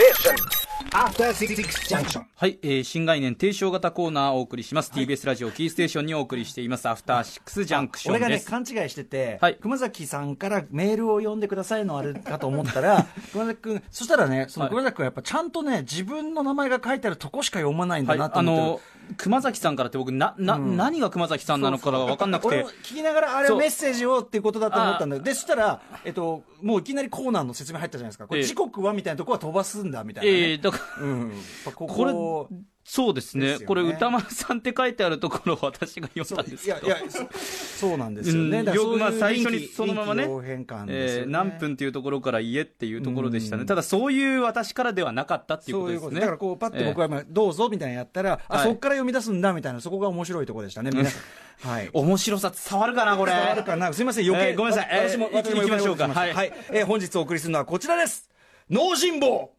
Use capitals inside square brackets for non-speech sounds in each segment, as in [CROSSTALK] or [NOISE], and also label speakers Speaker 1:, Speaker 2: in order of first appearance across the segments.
Speaker 1: station.
Speaker 2: はい、えー新概念提唱型コーナーをお送りします、TBS ラジオキーステーションにお送りしています。アフターシックスジャンクショ
Speaker 3: 俺がね勘違いしてて、
Speaker 2: はい。
Speaker 3: 熊崎さんからメールを読んでくださいのあれかと思ったら [LAUGHS] 熊崎君そしたらねその
Speaker 2: はい。
Speaker 3: 熊崎君はやっぱちゃんとね自分の名前が書いてあるとこしか読まないんだ
Speaker 2: はい
Speaker 3: なと思ってる、
Speaker 2: あの熊崎さんからって僕なな、何が熊崎さんなのかが分かんなくて。
Speaker 3: 聞きながらあれはメッセージをっていうことだと思ったんだけど。でそしたら、えっと、もういきなりコーナーの説明入ったじゃないですか。これ
Speaker 2: ええ。
Speaker 3: 時刻はみたいなとこは飛ばすんだみたいな、ね。
Speaker 2: えー、だから
Speaker 3: うん、こ
Speaker 2: これ
Speaker 3: こ
Speaker 2: そうですね。
Speaker 3: ね。
Speaker 2: これ歌丸さんって書いてあるところを私が読んだんですけど。
Speaker 3: いやいやそそうなんですよね、
Speaker 2: まあ最初にそのままね
Speaker 3: ね
Speaker 2: えー何分っていうところから家っていうところでしたね、
Speaker 3: うん。
Speaker 2: ただそういう私からではなかったっていうこ
Speaker 3: と
Speaker 2: とです。ね
Speaker 3: だからこうパッて僕は今どうぞみたいなのやったら、あ
Speaker 2: はい
Speaker 3: そこから読み出すんだみたいなそこが面白いところでしたね皆さん。[LAUGHS] はい。
Speaker 2: 面白さ伝わるかなこれ。
Speaker 3: 伝わるかな？すみません余計、
Speaker 2: えーごめんなさい。えー
Speaker 3: 私も
Speaker 2: 行き
Speaker 3: 私も
Speaker 2: 行きましょうかはい。
Speaker 3: はい、えー本日お送りするのはこちらです。脳人望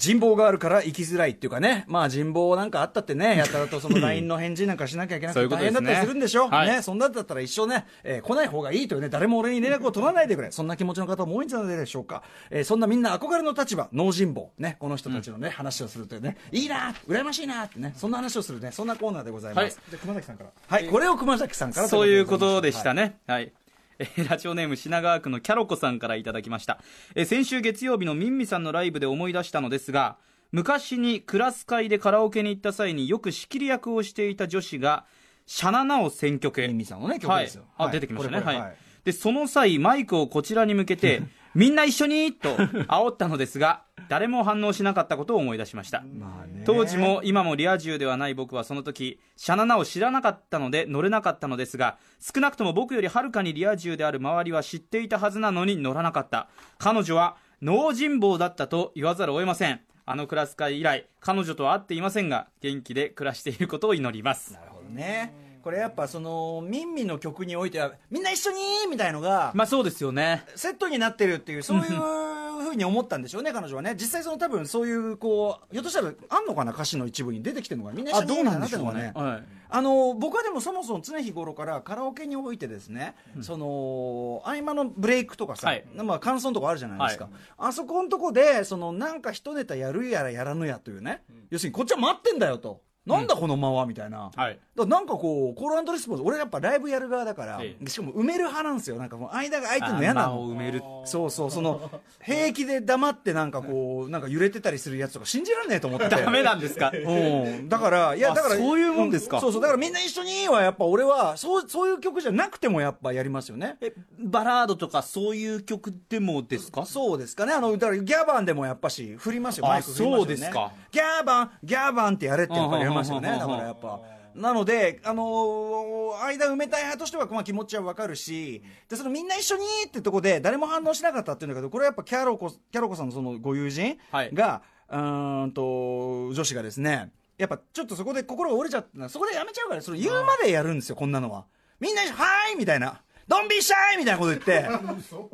Speaker 3: 人望があるから生きづらいっていうかね、まあ人望なんかあったってね、やたらとその [LAUGHS] LINE の返事なんかしなきゃいけなくて大変だったりするんでしょ、
Speaker 2: はい。
Speaker 3: ね、そんなだったら一生ね、えー来ない方がいいというね、誰も俺に連絡を取らないでくれ、そんな気持ちの方も多いんじゃないでしょうか、えーそんなみんな憧れの立場、脳人望、ね、この人たちのね、話をするというね、いいな、羨ましいなってね、そんな話をするね、そんなコーナーでございます。
Speaker 2: はい。
Speaker 3: じゃあ熊崎さんから。はい、これを熊崎さんから
Speaker 2: そういうことでした
Speaker 3: ね。
Speaker 2: ね。はい。えーラジオネーム品川区のキャロコさんからいただきました。えー先週月曜日のミンミさんのライブで思い出したのですが、昔にクラス会でカラオケに行った際によく仕切り役をしていた女子が、シャナナを選曲へ。
Speaker 3: ミンミさんのね曲ですよ
Speaker 2: はい。あ、
Speaker 3: はい
Speaker 2: 出てきましたね。はい。で、その際、マイクをこちらに向けて、[LAUGHS] みんな一緒にと煽ったのですが、誰も反応しなかったことを思い出しました。当時も今もリア充ではない僕はその時シャナナを知らなかったので乗れなかったのですが少なくとも僕よりはるかにリア充である周りは知っていたはずなのに乗らなかった彼女は脳人望だったと言わざるを得ませんあのクラス会以来彼女とは会っていませんが元気で暮らしていることを祈ります
Speaker 3: なるほどね。これやっぱそのミンミの曲においてはみんな一緒にみたいのが
Speaker 2: まあそうですよね。
Speaker 3: セットになってるっていうそういうふうに思ったんでしょうね彼女はね。実際その多分そういうこうひょっとしたらあんのかな歌詞の一部に出てきてるのかなみんな一緒に
Speaker 2: あどうなんでしょう
Speaker 3: みたいなのが
Speaker 2: はい。
Speaker 3: あの僕はでもそもそも常日頃からカラオケにおいてですね、その合間のブレイクとかさ、
Speaker 2: はい。
Speaker 3: まあ、感想とかあるじゃないですか、あそこのとこでそのなんか一ネタやるやらやらぬやというね、要するにこっちは待ってんだよと。なんだこの間はみたいな、
Speaker 2: はい。
Speaker 3: なんかこうコールレスポンス俺やっぱライブやる側だから、
Speaker 2: ええ。
Speaker 3: しかも埋める派なんですよ。なんかもう間が空いてるの嫌なの。
Speaker 2: 埋める。
Speaker 3: そうそうその平気で黙ってなんかこう [LAUGHS] なんか揺れてたりするやつとか信じられねえと思って。て [LAUGHS]
Speaker 2: ダメなんですか？
Speaker 3: うん。だから、いや、
Speaker 2: あ
Speaker 3: だから、
Speaker 2: そういうもんですか？
Speaker 3: うそうそう、だからみんな一緒には、やっぱ俺は、そう、そういう曲じゃなくてもやっぱやりますよね。
Speaker 2: えバラードとかそういう曲でもですか？
Speaker 3: そうですかね。あの、だからギャバンでもやっぱし、振りますよ、
Speaker 2: あ
Speaker 3: マイク振りますよね。
Speaker 2: そうですか。
Speaker 3: ギャバン、ギャバンってやれってやっぱりやりますよね。[LAUGHS]
Speaker 2: うん
Speaker 3: だからやっぱ。なので、あのー間埋めたい派としては、まあ、気持ちはわかるし、で、そのみんな一緒にってとこで、誰も反応しなかったっていうんだけど、これはやっぱキャロコ、キャロコさんのそのご友人
Speaker 2: はい
Speaker 3: が、うーんと、女子がですね、やっぱちょっとそこで心が折れちゃったそこでやめちゃうから、それ言うまでやるんですよ、こんなのは。みんな、はーいみたいな。ドンビーシャイみたいなこと言って、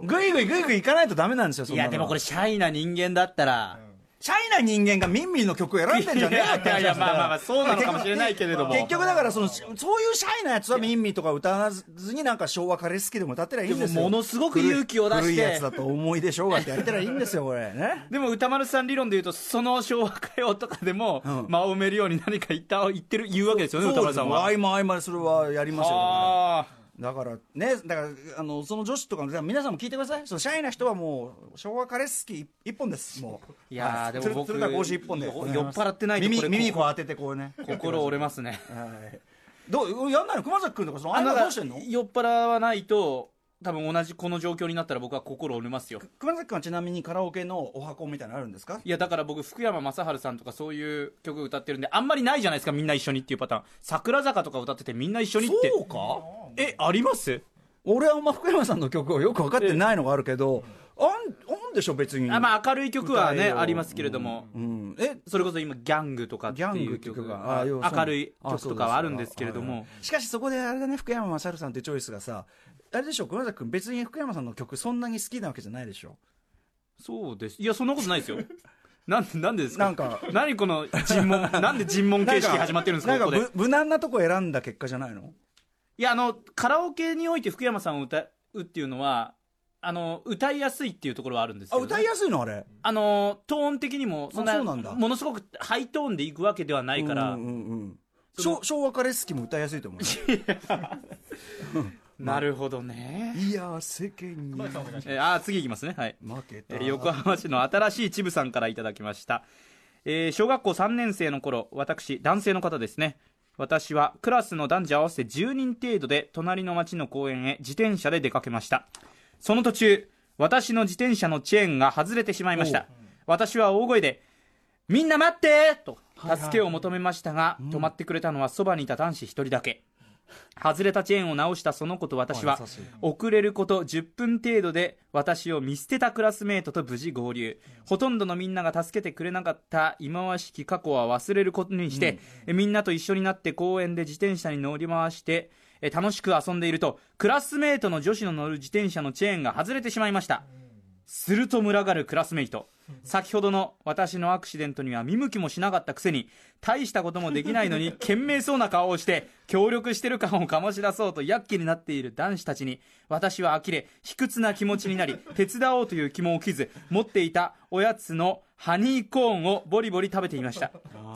Speaker 3: ぐいぐいぐいぐい行かないとダメなんですよ、
Speaker 2: いやでもこれシャイな人間だったら、
Speaker 3: シャイな人間がミンミンの曲を選んでんじゃねえよって話
Speaker 2: いやいやまあまあまあそうなのかもしれないけれども。
Speaker 3: 結局だからそのそういうシャイなやつはミンミンとか歌わずになんか昭和カレー好きでも歌ってりゃいいんですよ。
Speaker 2: でもものすごく勇気を出して。
Speaker 3: 古いやつだと思い出しょうがってやってりゃいいんですよこれね
Speaker 2: でも歌丸さん理論で言うとその昭和歌謡とかでも
Speaker 3: うん。
Speaker 2: 間を埋めるように何か言った言ってる言うわけですよね歌丸さんは。
Speaker 3: 合間合間でそれはやりますよ
Speaker 2: あ
Speaker 3: だからねだからあのその女子とかの皆さんも聞いてください。そのシャイな人はもう昭和カレー好き一本です。もう。
Speaker 2: いやーでも僕
Speaker 3: 鶴田講師一本で。
Speaker 2: よ酔っ払ってないと
Speaker 3: 耳耳こう当ててこうね。
Speaker 2: ー心折れますね。
Speaker 3: はい。どうやんないの？熊崎君とかその合
Speaker 2: あなんか
Speaker 3: 間どうしてんの
Speaker 2: 酔っ払わないと多分同じこの状況になったら僕は心折れますよ。
Speaker 3: 熊崎君はちなみにカラオケのお箱みたいなのあるんですか？
Speaker 2: いやだから僕福山雅治さんとかそういう曲歌ってるんであんまりないじゃないですかみんな一緒にっていうパターン。桜坂とか歌っててみんな一緒にって。
Speaker 3: そうか。
Speaker 2: えあります？
Speaker 3: 俺はあんま福山さんの曲をよく分かってないのがあるけどあんあんでしょ別に。
Speaker 2: あまあ明るい曲はねありますけれども、
Speaker 3: うん。え？
Speaker 2: それこそ今ギャングとかって
Speaker 3: ギャン
Speaker 2: いう
Speaker 3: 曲
Speaker 2: 曲が明るい曲とかはあるんですけれども。
Speaker 3: しかしそこであれだね福山雅治さんってチョイスがさあれでしょ熊崎君別に福山さんの曲そんなに好きなわけじゃないでしょ
Speaker 2: そうです。いやそんなことないですよ。[LAUGHS] なんでなんでですか？
Speaker 3: なんか
Speaker 2: 何この尋問 [LAUGHS] なんで尋問形式始まってるんですか
Speaker 3: なんか
Speaker 2: ここで？
Speaker 3: ぶ無難なとこ選んだ結果じゃないの？
Speaker 2: いやあのカラオケにおいて福山さんを歌うっていうのはあの歌いやすいっていうところはあるんですけど、ね、
Speaker 3: あ歌いやすいの？あれ。
Speaker 2: あのトーン的にもそんな
Speaker 3: あそうなんだ。
Speaker 2: ものすごくハイトーンでいくわけではないから、
Speaker 3: うんうんうん昭昭和カレスキも歌いやすいと思う [LAUGHS]
Speaker 2: なるほどね、
Speaker 3: いや世間に。
Speaker 2: えーあー次いきますね。はい。
Speaker 3: 負けた。
Speaker 2: えー横浜市の新しいチブさんからいただきました、えー小学校3年生の頃私男性の方ですね。私はクラスの男女合わせて10人程度で隣の町の公園へ自転車で出かけました。その途中私の自転車のチェーンが外れてしまいました。私は大声で「みんな待って!」と助けを求めましたが、止まってくれたのはそばにいた男子1人だけ外れたチェーンを直したその子と私は遅れること10分程度で私を見捨てたクラスメートと無事合流。ほとんどのみんなが助けてくれなかった忌まわしき過去は忘れることにして、えみんなと一緒になって公園で自転車に乗り回してえ楽しく遊んでいるとクラスメートの女子の乗る自転車のチェーンが外れてしまいました。すると群がるクラスメイト先ほどの私のアクシデントには見向きもしなかったくせに大したこともできないのに [LAUGHS] 懸命そうな顔をして協力してる感を醸し出そうと躍起になっている男子たちに私は呆れ卑屈な気持ちになり手伝おうという気も起きず持っていたおやつのハニーコーンをボリボリ食べていました。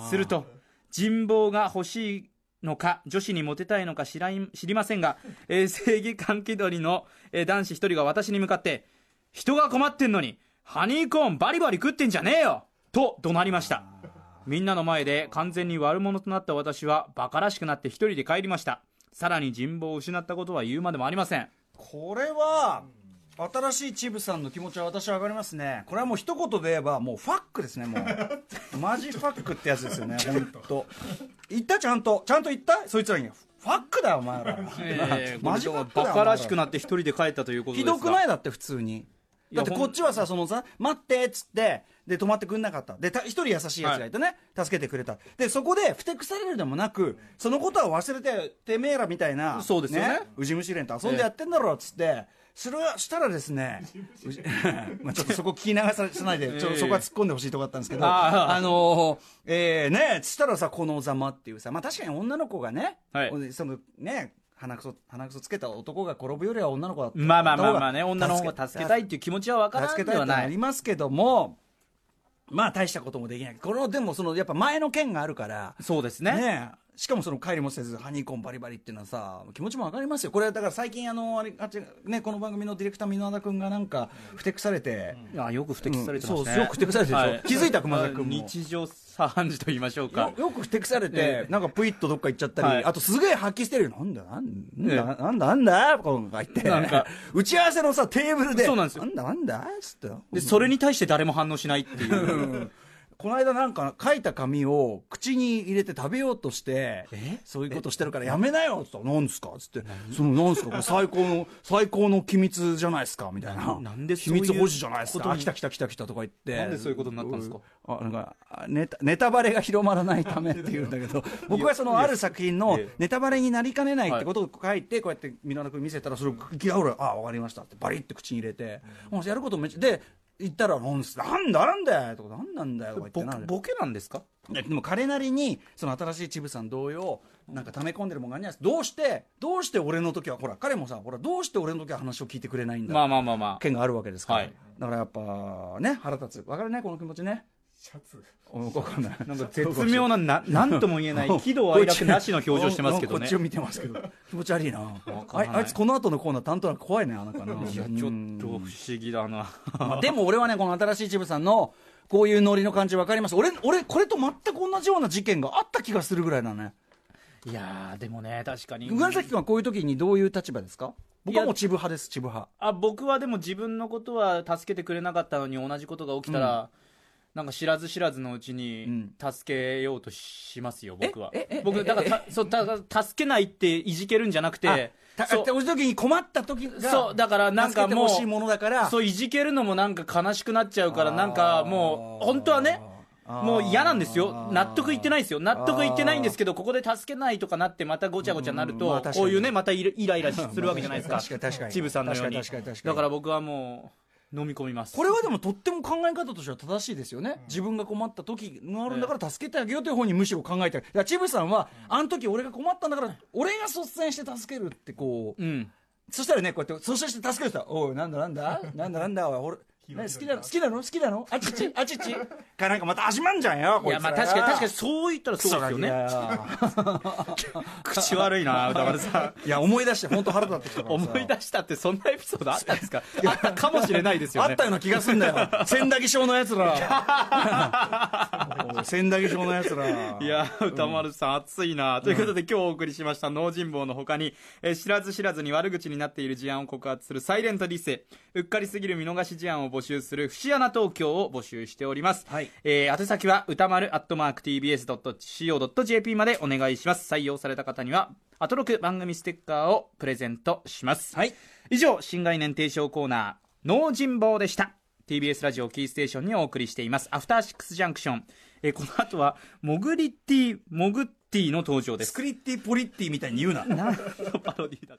Speaker 2: すると人望が欲しいのか女子にモテたいのか知らい知りませんが、えー正義感気取りの、えー男子一人が私に向かって人が困ってんのにハニーコーンバリバリ食ってんじゃねえよ。と怒鳴りました。みんなの前で完全に悪者となった私はバカらしくなって一人で帰りました。さらに人望を失ったことは言うまでもありません。
Speaker 3: これは新しいチブさんの気持ちは私は上がりますね。これはもう一言で言えばもうファックですねもう。マジファックってやつですよね [LAUGHS] 本当言ったちゃんと。ちゃんと言った？そいつらに。ファックだよお前ら。
Speaker 2: えー
Speaker 3: マジファックだよ
Speaker 2: バカら。しくなって一人で帰ったということ
Speaker 3: ひ
Speaker 2: ですが。
Speaker 3: どくない？だって普通にだってこっちはさそのさ待ってっつってで止まってくんなかった。でた一人優しいやつがいてね、助けてくれた。でそこでふてくされるでもなくそのことは忘れててめえらみたいな
Speaker 2: そうですよね。
Speaker 3: ウジ虫連と遊んでやってんだろっつって、それはしたらですね、[LAUGHS] まあちょっとそこ聞き流さないで、ちょっとそこは突っ込んでほしいとこだったんですけど、
Speaker 2: あ
Speaker 3: あのーえーね、つったらさ、このざまっていうさ、まあ確かに女の子がね、
Speaker 2: はい。
Speaker 3: そのね、鼻くそ、鼻くそつけた男が転ぶよりは女の子だった。
Speaker 2: まあまあまあまあね女の方が助けたい
Speaker 3: い
Speaker 2: っていう気持ちは分からん
Speaker 3: 助けたいありますけども、まあ大したこともできない。これでもその、やっぱ前の件があるから、
Speaker 2: そうですね。
Speaker 3: ねえしかもその帰りもせずハニーコーンバリバリっていうのはさ気持ちもわかりますよ。これはだから最近あのあれあっちねこの番組のディレクター箕輪田君がなんかふてくされて、
Speaker 2: いやよく不適されてますね、
Speaker 3: うん。そうよく不適されてるでしょ？気づいた熊田君も。
Speaker 2: 日常茶飯事と言いましょうか。
Speaker 3: よよくふてくされて、
Speaker 2: ええ。
Speaker 3: なんかプイッとどっか行っちゃったり、
Speaker 2: はい。
Speaker 3: あとすげえ発揮してるよ。なんだなん
Speaker 2: ええ。
Speaker 3: だ、なんだなんだとか言って。
Speaker 2: なんか。
Speaker 3: 打ち合わせのさテーブルで。
Speaker 2: そうなんですよ。
Speaker 3: なんだなんだっつって。
Speaker 2: でそれに対して誰も反応しないっていう。
Speaker 3: うんこの間なんか書いた紙を口に入れて食べようとして
Speaker 2: え？
Speaker 3: そういうことしてるからやめなよっつったら「何ですか?」っつって「その何ですか？これ最高の最高の機密じゃないですか」みたいな。
Speaker 2: ななんで
Speaker 3: 秘密保持じゃないですか？あ来た来た来た来たとか言って。
Speaker 2: なんでそういうことになったんですか？
Speaker 3: あなんかあネタネタバレが広まらないためっていうんだけど。僕はそのある作品の
Speaker 2: ええ。
Speaker 3: ネタバレになりかねないってことを書いてこうやって箕輪田君見せたらそれを「いや俺あ分かりました」ってバリって口に入れてもうやることめっちゃで言ったら「なんすなんだなんだよ」とか「なんなんだよ」とか言っ
Speaker 2: ボボケなんですか？
Speaker 3: でも彼なりにその新しいチブさん同様なんか溜め込んでるもんがあるんじゃないです。かどうしてどうして俺の時はほら彼もさほらどうして俺の時は話を聞いてくれないんだ
Speaker 2: まあまあまあまあ。
Speaker 3: 件があるわけですから、
Speaker 2: はい。
Speaker 3: だからやっぱね腹立つ。わかるねこの気持ちねシャツ。わかんない。
Speaker 2: なんか絶妙なななんとも言えない喜怒哀楽なしの表情してますけどね。
Speaker 3: こっちを見てますけど。気持ち悪いな。あ
Speaker 2: い
Speaker 3: つこの後のコーナー担当なく怖いねあなんかない
Speaker 2: やちょっと不思議だな。
Speaker 3: ま [LAUGHS] あでも俺はねこの新しいチブさんのこういうノリの感じ分かります。俺俺これと全く同じような事件があった気がするぐらいだね。
Speaker 2: いやーでもね確かに。
Speaker 3: 岩崎君はこういう時にどういう立場ですか？僕はもうチブ派ですチブ派。
Speaker 2: あ僕はでも自分のことは助けてくれなかったのに同じことが起きたら、なんか知らず知らずのうちに
Speaker 3: ん。
Speaker 2: 助けようとしますよ、僕は。僕、だからたそう助けないっていじけるんじゃなくて、
Speaker 3: た
Speaker 2: そう。
Speaker 3: 時に困った時が
Speaker 2: そうだからなんかもう
Speaker 3: しいものだから。
Speaker 2: そういじけるのもなんか悲しくなっちゃうから、なんかもう、本当はね、もう嫌なんですよ、納得いってないですよ、納得いってないんですけど、ここで助けないとかなって、またごちゃごちゃなると、
Speaker 3: うんまあ
Speaker 2: こういうね、またイライライラするわけじゃないですか、[LAUGHS]
Speaker 3: 確かかに。
Speaker 2: チブさんのように。
Speaker 3: 確かに確かに確かに。
Speaker 2: だから僕はもう、飲み込みます。
Speaker 3: これはでもとっても考え方としては正しいですよね、自分が困った時があるんだから助けてあげようという方にむしろ考えてだからチブさんはあの時俺が困ったんだから俺が率先して助けるってこう
Speaker 2: うん。
Speaker 3: そしたらねこうやってそして助ける人は「おいなんだなんだ？なんだなんだ？おい俺ね、好きなの？好きなの？好きなの？あちち？あちち？かなんかまた始まんじゃんよ
Speaker 2: いやまあ確かに確かにそう言ったらそうですよね。口悪いな歌丸さ
Speaker 3: ん。[LAUGHS] いや思い出して本当腹立ってきた
Speaker 2: 思い出したってそんなエピソードあったんですか？あったかもしれないですよね。
Speaker 3: あったような気がすんだよ。千駄木症のやつら [LAUGHS] 千駄木症のやつら。[LAUGHS]
Speaker 2: いや歌丸さん、熱いな。ということで、今日お送りしました脳人坊の他に、えー知らず知らずに悪口になっている事案を告発するサイレントディスうっかりすぎる見逃し事案を募集する節穴東京を募集しております、
Speaker 3: はい。
Speaker 2: えー宛先は歌丸アットマーク TBS.CO.JP までお願いします。採用された方にはアトロク番組ステッカーをプレゼントします、
Speaker 3: はい。
Speaker 2: 以上新概念提唱コーナー脳人坊でした。TBS ラジオキーステーションにお送りしています。アフターシックスジャンクション、えーこの後はモグリッティモグッティの登場です。
Speaker 3: スクリッティポリッティみたいに言うな。
Speaker 2: 何のパロディだ.